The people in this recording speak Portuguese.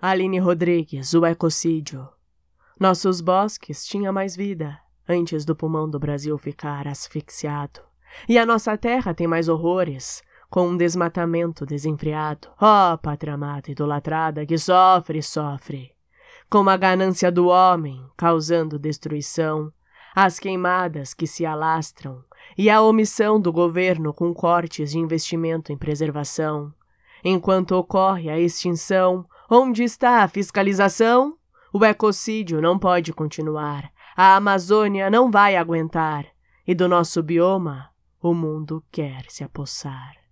Aline Rodrigues, o ecocídio. Nossos bosques tinham mais vida antes do pulmão do Brasil ficar asfixiado. E a nossa terra tem mais horrores, com um desmatamento desenfreado. Ó oh, pátria amada idolatrada que sofre, sofre. Com a ganância do homem causando destruição, as queimadas que se alastram e a omissão do governo com cortes de investimento em preservação. Enquanto ocorre a extinção, onde está a fiscalização? O ecocídio não pode continuar. A Amazônia não vai aguentar. E do nosso bioma, o mundo quer se apossar.